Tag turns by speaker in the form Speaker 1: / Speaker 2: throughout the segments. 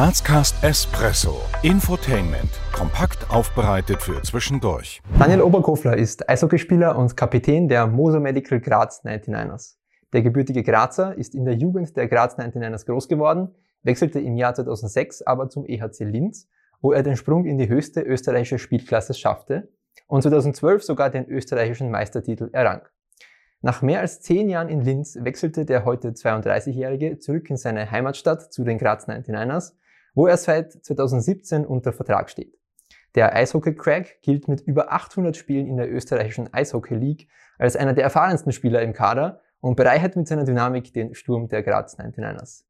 Speaker 1: Grazcast Espresso. Infotainment. Kompakt aufbereitet für zwischendurch.
Speaker 2: Daniel Oberkofler ist Eishockeyspieler und Kapitän der Moser Medical Graz 99ers. Der gebürtige Grazer ist in der Jugend der Graz 99ers groß geworden, wechselte im Jahr 2006 aber zum EHC Linz, wo er den Sprung in die höchste österreichische Spielklasse schaffte und 2012 sogar den österreichischen Meistertitel errang. Nach mehr als zehn Jahren in Linz wechselte der heute 32-Jährige zurück in seine Heimatstadt zu den Graz 99ers, wo er seit 2017 unter Vertrag steht. Der Eishockey-Crack gilt mit über 800 Spielen in der österreichischen Eishockey League als einer der erfahrensten Spieler im Kader und bereichert mit seiner Dynamik den Sturm der Graz 99ers.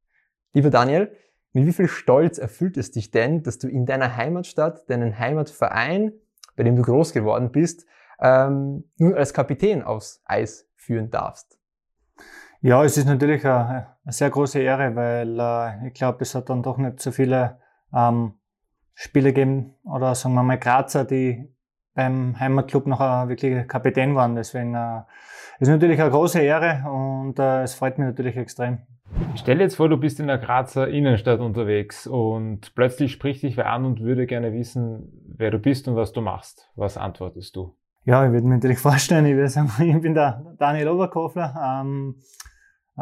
Speaker 2: Lieber Daniel, mit wie viel Stolz erfüllt es dich denn, dass du in deiner Heimatstadt deinen Heimatverein, bei dem du groß geworden bist, ähm, nun als Kapitän aufs Eis führen darfst?
Speaker 3: Ja, es ist natürlich eine, eine sehr große Ehre, weil äh, ich glaube, es hat dann doch nicht so viele ähm, Spiele gegeben oder sagen wir mal Grazer, die beim Heimatclub noch ein wirklich Kapitän waren. Deswegen äh, ist natürlich eine große Ehre und äh, es freut mich natürlich extrem.
Speaker 4: Stell dir jetzt vor, du bist in der Grazer Innenstadt unterwegs und plötzlich spricht dich wer an und würde gerne wissen, wer du bist und was du machst. Was antwortest du?
Speaker 3: Ja, ich würde mir natürlich vorstellen, ich würde sagen, ich bin der Daniel Oberkofler. Ähm,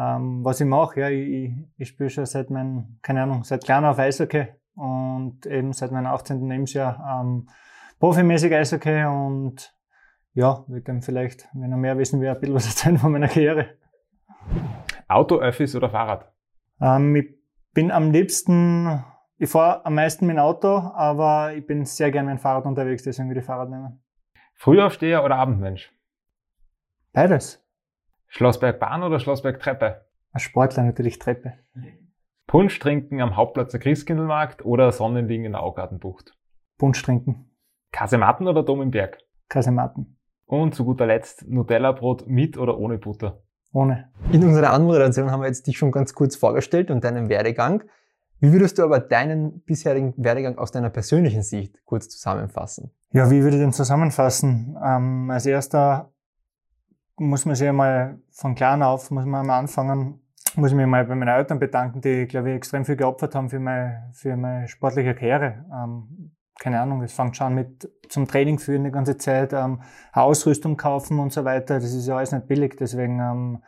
Speaker 3: ähm, was ich mache, ja, ich, ich spiele schon seit meinem, keine Ahnung, seit klein auf Eishockey und eben seit meinem 18. Lebensjahr ähm, profimäßig Eishockey und ja, wir können vielleicht, wenn er mehr wissen will, ein bisschen was erzählen von meiner Karriere.
Speaker 4: Auto, Öffis oder Fahrrad?
Speaker 3: Ähm, ich bin am liebsten, ich fahre am meisten mit dem Auto, aber ich bin sehr gerne mit dem Fahrrad unterwegs, deswegen würde ich Fahrrad nehmen.
Speaker 4: Frühaufsteher oder Abendmensch?
Speaker 3: Beides.
Speaker 4: Schlossbergbahn oder Schlossbergtreppe?
Speaker 3: Als Sportler natürlich Treppe.
Speaker 4: Punsch trinken am Hauptplatz der Christkindlmarkt oder Sonnenliegen in der Augartenbucht?
Speaker 3: Punsch trinken.
Speaker 4: Kasematten oder Dom im Berg?
Speaker 3: Kasematten.
Speaker 4: Und zu guter Letzt Nutella-Brot mit oder ohne Butter?
Speaker 3: Ohne.
Speaker 2: In unserer Anmoderation haben wir jetzt dich schon ganz kurz vorgestellt und deinen Werdegang. Wie würdest du aber deinen bisherigen Werdegang aus deiner persönlichen Sicht kurz zusammenfassen?
Speaker 3: Ja, wie würde ich den zusammenfassen? Ähm, als erster muss man sich einmal von klein auf, muss man einmal anfangen, muss ich mich mal bei meinen Eltern bedanken, die, glaube ich, extrem viel geopfert haben für meine, für meine sportliche Karriere. Ähm, keine Ahnung, es fängt schon mit zum Training führen die ganze Zeit, ähm, Ausrüstung kaufen und so weiter. Das ist ja alles nicht billig, deswegen ähm,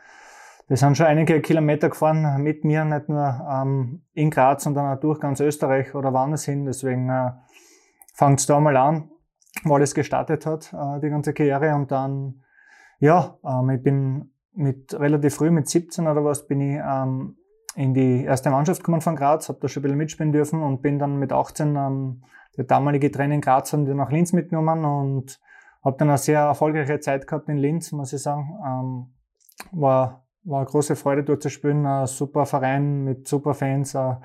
Speaker 3: wir sind schon einige Kilometer gefahren mit mir, nicht nur ähm, in Graz, sondern auch durch ganz Österreich oder woanders hin. Deswegen äh, fängt es da mal an, wo alles gestartet hat, äh, die ganze Karriere. Und dann, ja, ähm, ich bin mit relativ früh, mit 17 oder was, bin ich ähm, in die erste Mannschaft gekommen von Graz, habe da schon ein bisschen mitspielen dürfen und bin dann mit 18 ähm, der damalige Trainer in Graz haben wir nach Linz mitgenommen und habe dann eine sehr erfolgreiche Zeit gehabt in Linz, muss ich sagen. Ähm, war war eine große Freude dort zu spielen, ein super Verein mit super Fans. Äh,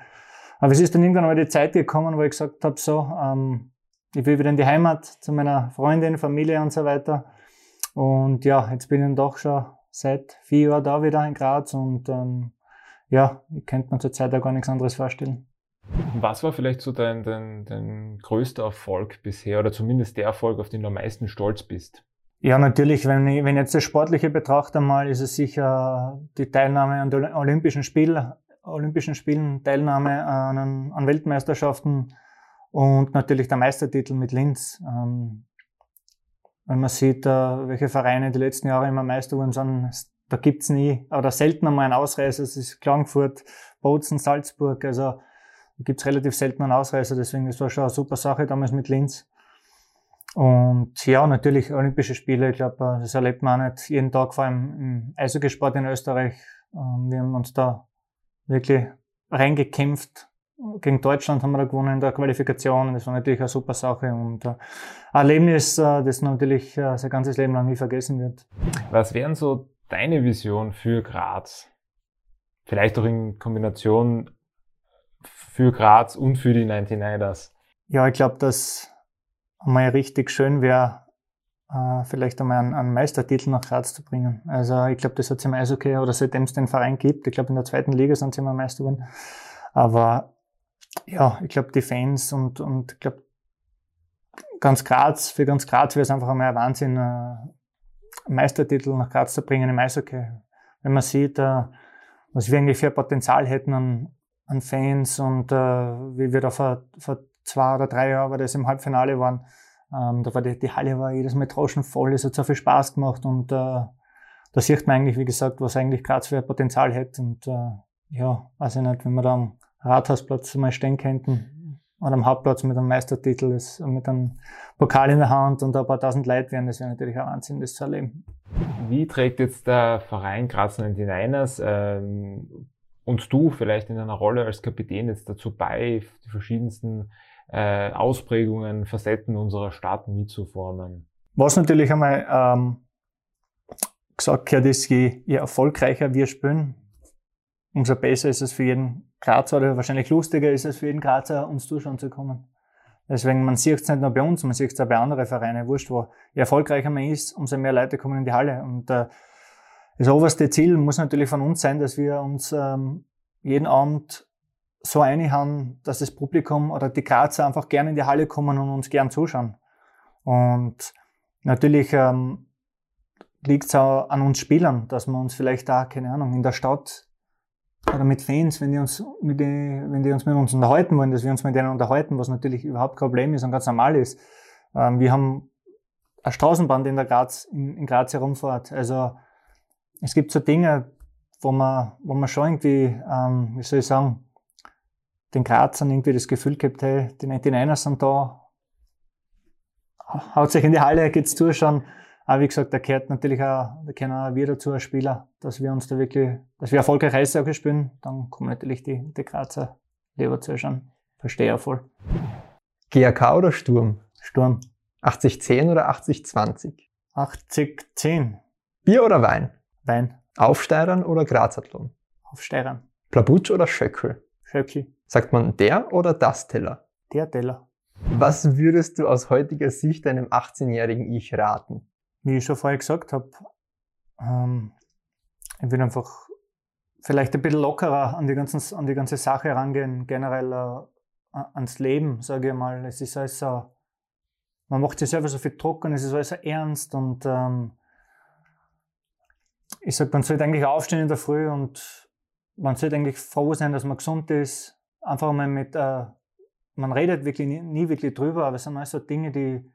Speaker 3: aber es ist dann irgendwann mal die Zeit gekommen, wo ich gesagt habe, so, ähm, ich will wieder in die Heimat zu meiner Freundin, Familie und so weiter. Und ja, jetzt bin ich doch schon seit vier Jahren da wieder in Graz und ähm, ja, ich könnte mir zurzeit auch gar nichts anderes vorstellen.
Speaker 4: Was war vielleicht so dein, dein, dein größter Erfolg bisher oder zumindest der Erfolg, auf den du am meisten stolz bist?
Speaker 3: Ja, natürlich. Wenn ich, wenn ich jetzt das Sportliche betrachte mal, ist es sicher die Teilnahme an den Olympischen Spielen, Olympischen Spielen, Teilnahme an, an Weltmeisterschaften und natürlich der Meistertitel mit Linz. Ähm, wenn man sieht, äh, welche Vereine die letzten Jahre immer Meister wurden, sind, da gibt's nie oder selten einmal einen Ausreißer. Es ist Klagenfurt, Bozen, Salzburg. Also da gibt's relativ selten einen Ausreißer. Deswegen, das war schon eine super Sache damals mit Linz. Und ja, natürlich Olympische Spiele, ich glaube, das erlebt man auch nicht jeden Tag, vor allem im Eishockeysport in Österreich. Ähm, wir haben uns da wirklich reingekämpft. Gegen Deutschland haben wir da gewonnen in der Qualifikation. Das war natürlich eine super Sache und äh, ein Erlebnis, äh, das natürlich äh, sein ganzes Leben lang nie vergessen wird.
Speaker 4: Was wären so deine Vision für Graz? Vielleicht auch in Kombination für Graz und für die 99ers?
Speaker 3: Ja, ich glaube, dass einmal richtig schön wäre, vielleicht einmal einen, einen Meistertitel nach Graz zu bringen. Also ich glaube, das hat es im Eishockey oder seitdem es den Verein gibt. Ich glaube, in der zweiten Liga sind sie immer Meister geworden. Aber ja, ich glaube, die Fans und, und ich glaube, ganz Graz, für ganz Graz wäre es einfach einmal ein Wahnsinn, äh, einen Meistertitel nach Graz zu bringen im Eishockey. Wenn man sieht, äh, was wir eigentlich für Potenzial hätten an, an Fans und äh, wie wir da vor, vor zwei oder drei Jahren, weil das im Halbfinale waren, ähm, da war die, die Halle war jedes Mal draußen voll, es hat so viel Spaß gemacht und da sieht man eigentlich, wie gesagt, was eigentlich Graz für Potenzial hätte und ja, weiß ich nicht, wenn wir da am Rathausplatz mal stehen könnten oder am Hauptplatz mit einem Meistertitel, mit einem Pokal in der Hand und ein paar tausend Leute wären, das wäre natürlich ein Wahnsinn, das zu erleben.
Speaker 4: Wie trägt jetzt der Verein Graz 99ers ähm, und du vielleicht in einer Rolle als Kapitän jetzt dazu bei, die verschiedensten äh, Ausprägungen, Facetten unserer Stadt mitzuformen?
Speaker 3: Was natürlich einmal ähm, gesagt gehört ist, je, je erfolgreicher wir spielen, umso besser ist es für jeden Grazer oder wahrscheinlich lustiger ist es für jeden Grazer, uns zuschauen zu kommen. Deswegen, man sieht es nicht nur bei uns, man sieht es auch bei anderen Vereinen, wurscht wo. Je erfolgreicher man ist, umso mehr Leute kommen in die Halle. Und äh, das oberste Ziel muss natürlich von uns sein, dass wir uns ähm, jeden Abend so einig haben, dass das Publikum oder die Grazer einfach gerne in die Halle kommen und uns gern zuschauen. Und natürlich ähm, liegt es auch an uns Spielern, dass wir uns vielleicht da, keine Ahnung, in der Stadt oder mit Fans, wenn die uns mit, die, wenn die uns mit uns unterhalten wollen, dass wir uns mit denen unterhalten, was natürlich überhaupt kein Problem ist und ganz normal ist. Ähm, wir haben eine Straßenbahn, die in der Graz, in, in Graz herumfährt. Also es gibt so Dinge, wo man, wo man schon irgendwie, ähm, wie soll ich sagen, den Grazern irgendwie das Gefühl gibt, hey, die 99ers sind da, haut sich in die Halle, geht's zuschauen. Aber wie gesagt, da gehört natürlich auch, da gehören auch wir dazu als Spieler, dass wir uns da wirklich, dass wir erfolgreich Eishockey spielen. Dann kommen natürlich die, die Grazer lieber zuschauen. Verstehe auch voll.
Speaker 2: GAK oder Sturm?
Speaker 3: Sturm.
Speaker 2: 80-10 oder 80-20?
Speaker 3: 80-10.
Speaker 2: Bier oder Wein?
Speaker 3: Wein.
Speaker 2: Aufsteirern oder Grazathlon?
Speaker 3: Aufsteirern.
Speaker 2: Plabutsch oder Schöckel?
Speaker 3: Schöckel.
Speaker 2: Sagt man der oder das Teller?
Speaker 3: Der Teller.
Speaker 2: Was würdest du aus heutiger Sicht einem 18-jährigen Ich raten?
Speaker 3: Wie ich schon vorher gesagt habe, ähm, ich will einfach vielleicht ein bisschen lockerer an die, ganzen, an die ganze Sache rangehen, generell äh, ans Leben, sage ich mal. Es ist alles so, man macht sich selber so viel Druck und es ist alles so ernst und ähm, ich sage, man sollte eigentlich aufstehen in der Früh und man sollte eigentlich froh sein, dass man gesund ist. Einfach mal mit, äh, man redet wirklich nie, nie, wirklich drüber, aber es sind alles so Dinge, die,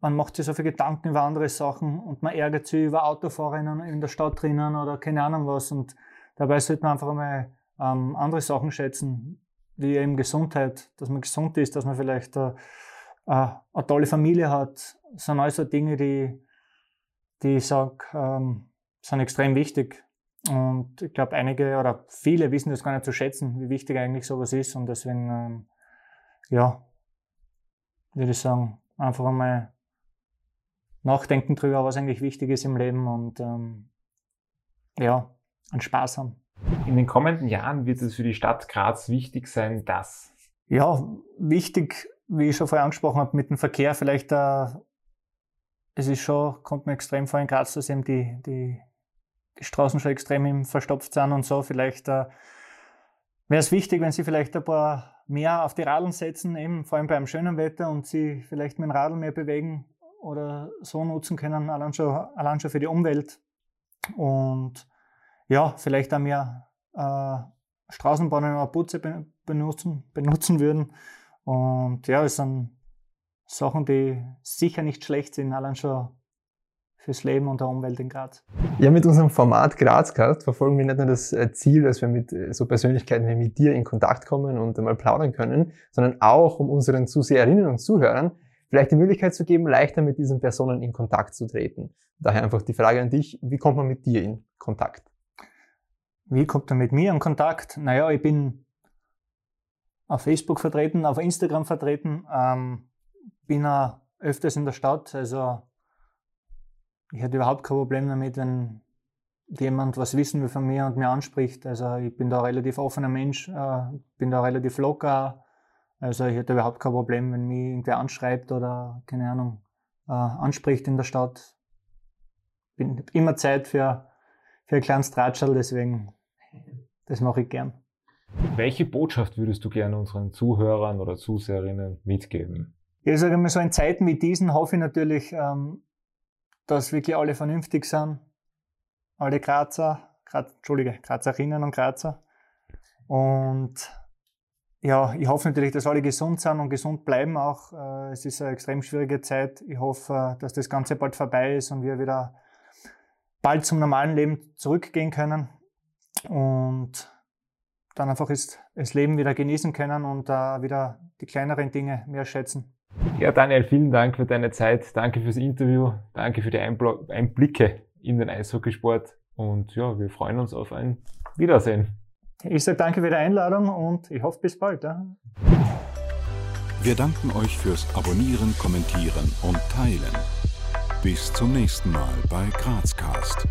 Speaker 3: man macht sich so viele Gedanken über andere Sachen und man ärgert sich über Autofahrerinnen in der Stadt drinnen oder keine Ahnung was. Und dabei sollte man einfach mal ähm, andere Sachen schätzen, wie eben Gesundheit, dass man gesund ist, dass man vielleicht äh, äh, eine tolle Familie hat. Das sind alles so Dinge, die, die ich sage, ähm, sind extrem wichtig. Und ich glaube, einige oder viele wissen das gar nicht zu schätzen, wie wichtig eigentlich sowas ist. Und deswegen, ähm, ja, würde ich sagen, einfach einmal nachdenken drüber, was eigentlich wichtig ist im Leben und ähm, ja, einen Spaß haben.
Speaker 4: In den kommenden Jahren wird es für die Stadt Graz wichtig sein, dass?
Speaker 3: Ja, wichtig, wie ich schon vorher angesprochen habe, mit dem Verkehr vielleicht, äh, es ist schon, kommt mir extrem vor in Graz, dass eben die, die, Straßen schon extrem verstopft sind und so. Vielleicht äh, wäre es wichtig, wenn Sie vielleicht ein paar mehr auf die Radeln setzen, eben vor allem beim schönen Wetter und Sie vielleicht mit dem Radl mehr bewegen oder so nutzen können, allein schon, allein schon für die Umwelt. Und ja, vielleicht auch mehr äh, Straßenbahnen oder Putze benutzen, benutzen würden. Und ja, es sind Sachen, die sicher nicht schlecht sind, allein schon fürs Leben und der Umwelt in Graz.
Speaker 2: Ja, mit unserem Format Grazcast verfolgen wir nicht nur das äh, Ziel, dass wir mit äh, so Persönlichkeiten wie mit dir in Kontakt kommen und einmal plaudern können, sondern auch um unseren Zuseherinnen und Zuhörern vielleicht die Möglichkeit zu geben, leichter mit diesen Personen in Kontakt zu treten. Daher einfach die Frage an dich, wie kommt man mit dir in Kontakt?
Speaker 3: Wie kommt man mit mir in Kontakt? Naja, ich bin auf Facebook vertreten, auf Instagram vertreten, ähm, bin auch öfters in der Stadt, also ich hätte überhaupt kein Problem damit, wenn jemand was wissen will von mir und mir anspricht. Also ich bin da relativ offener Mensch, äh, bin da relativ locker, also ich hätte überhaupt kein Problem, wenn mich irgendwer anschreibt oder, keine Ahnung, äh, anspricht in der Stadt. Bin immer Zeit für, für ein kleines Tratschel, deswegen, das mache ich gern.
Speaker 4: Welche Botschaft würdest du gerne unseren Zuhörern oder Zuseherinnen mitgeben?
Speaker 3: Ich sage mal, so in Zeiten wie diesen hoffe ich natürlich, ähm, dass wirklich alle vernünftig sind. Alle Grazer, Graz, Entschuldige, Grazerinnen und Grazer. Und ja, ich hoffe natürlich, dass alle gesund sind und gesund bleiben auch. Äh, es ist eine extrem schwierige Zeit. Ich hoffe, dass das Ganze bald vorbei ist und wir wieder bald zum normalen Leben zurückgehen können und dann einfach ist, das Leben wieder genießen können und uh, wieder die kleineren Dinge mehr schätzen.
Speaker 4: Ja, Daniel, vielen Dank für deine Zeit. Danke fürs Interview. Danke für die Einblicke in den Eishockeysport. Und ja, wir freuen uns auf ein Wiedersehen.
Speaker 3: Ich sage danke für die Einladung und ich hoffe bis bald. Ja.
Speaker 1: Wir danken euch fürs Abonnieren, Kommentieren und Teilen. Bis zum nächsten Mal bei Grazcast.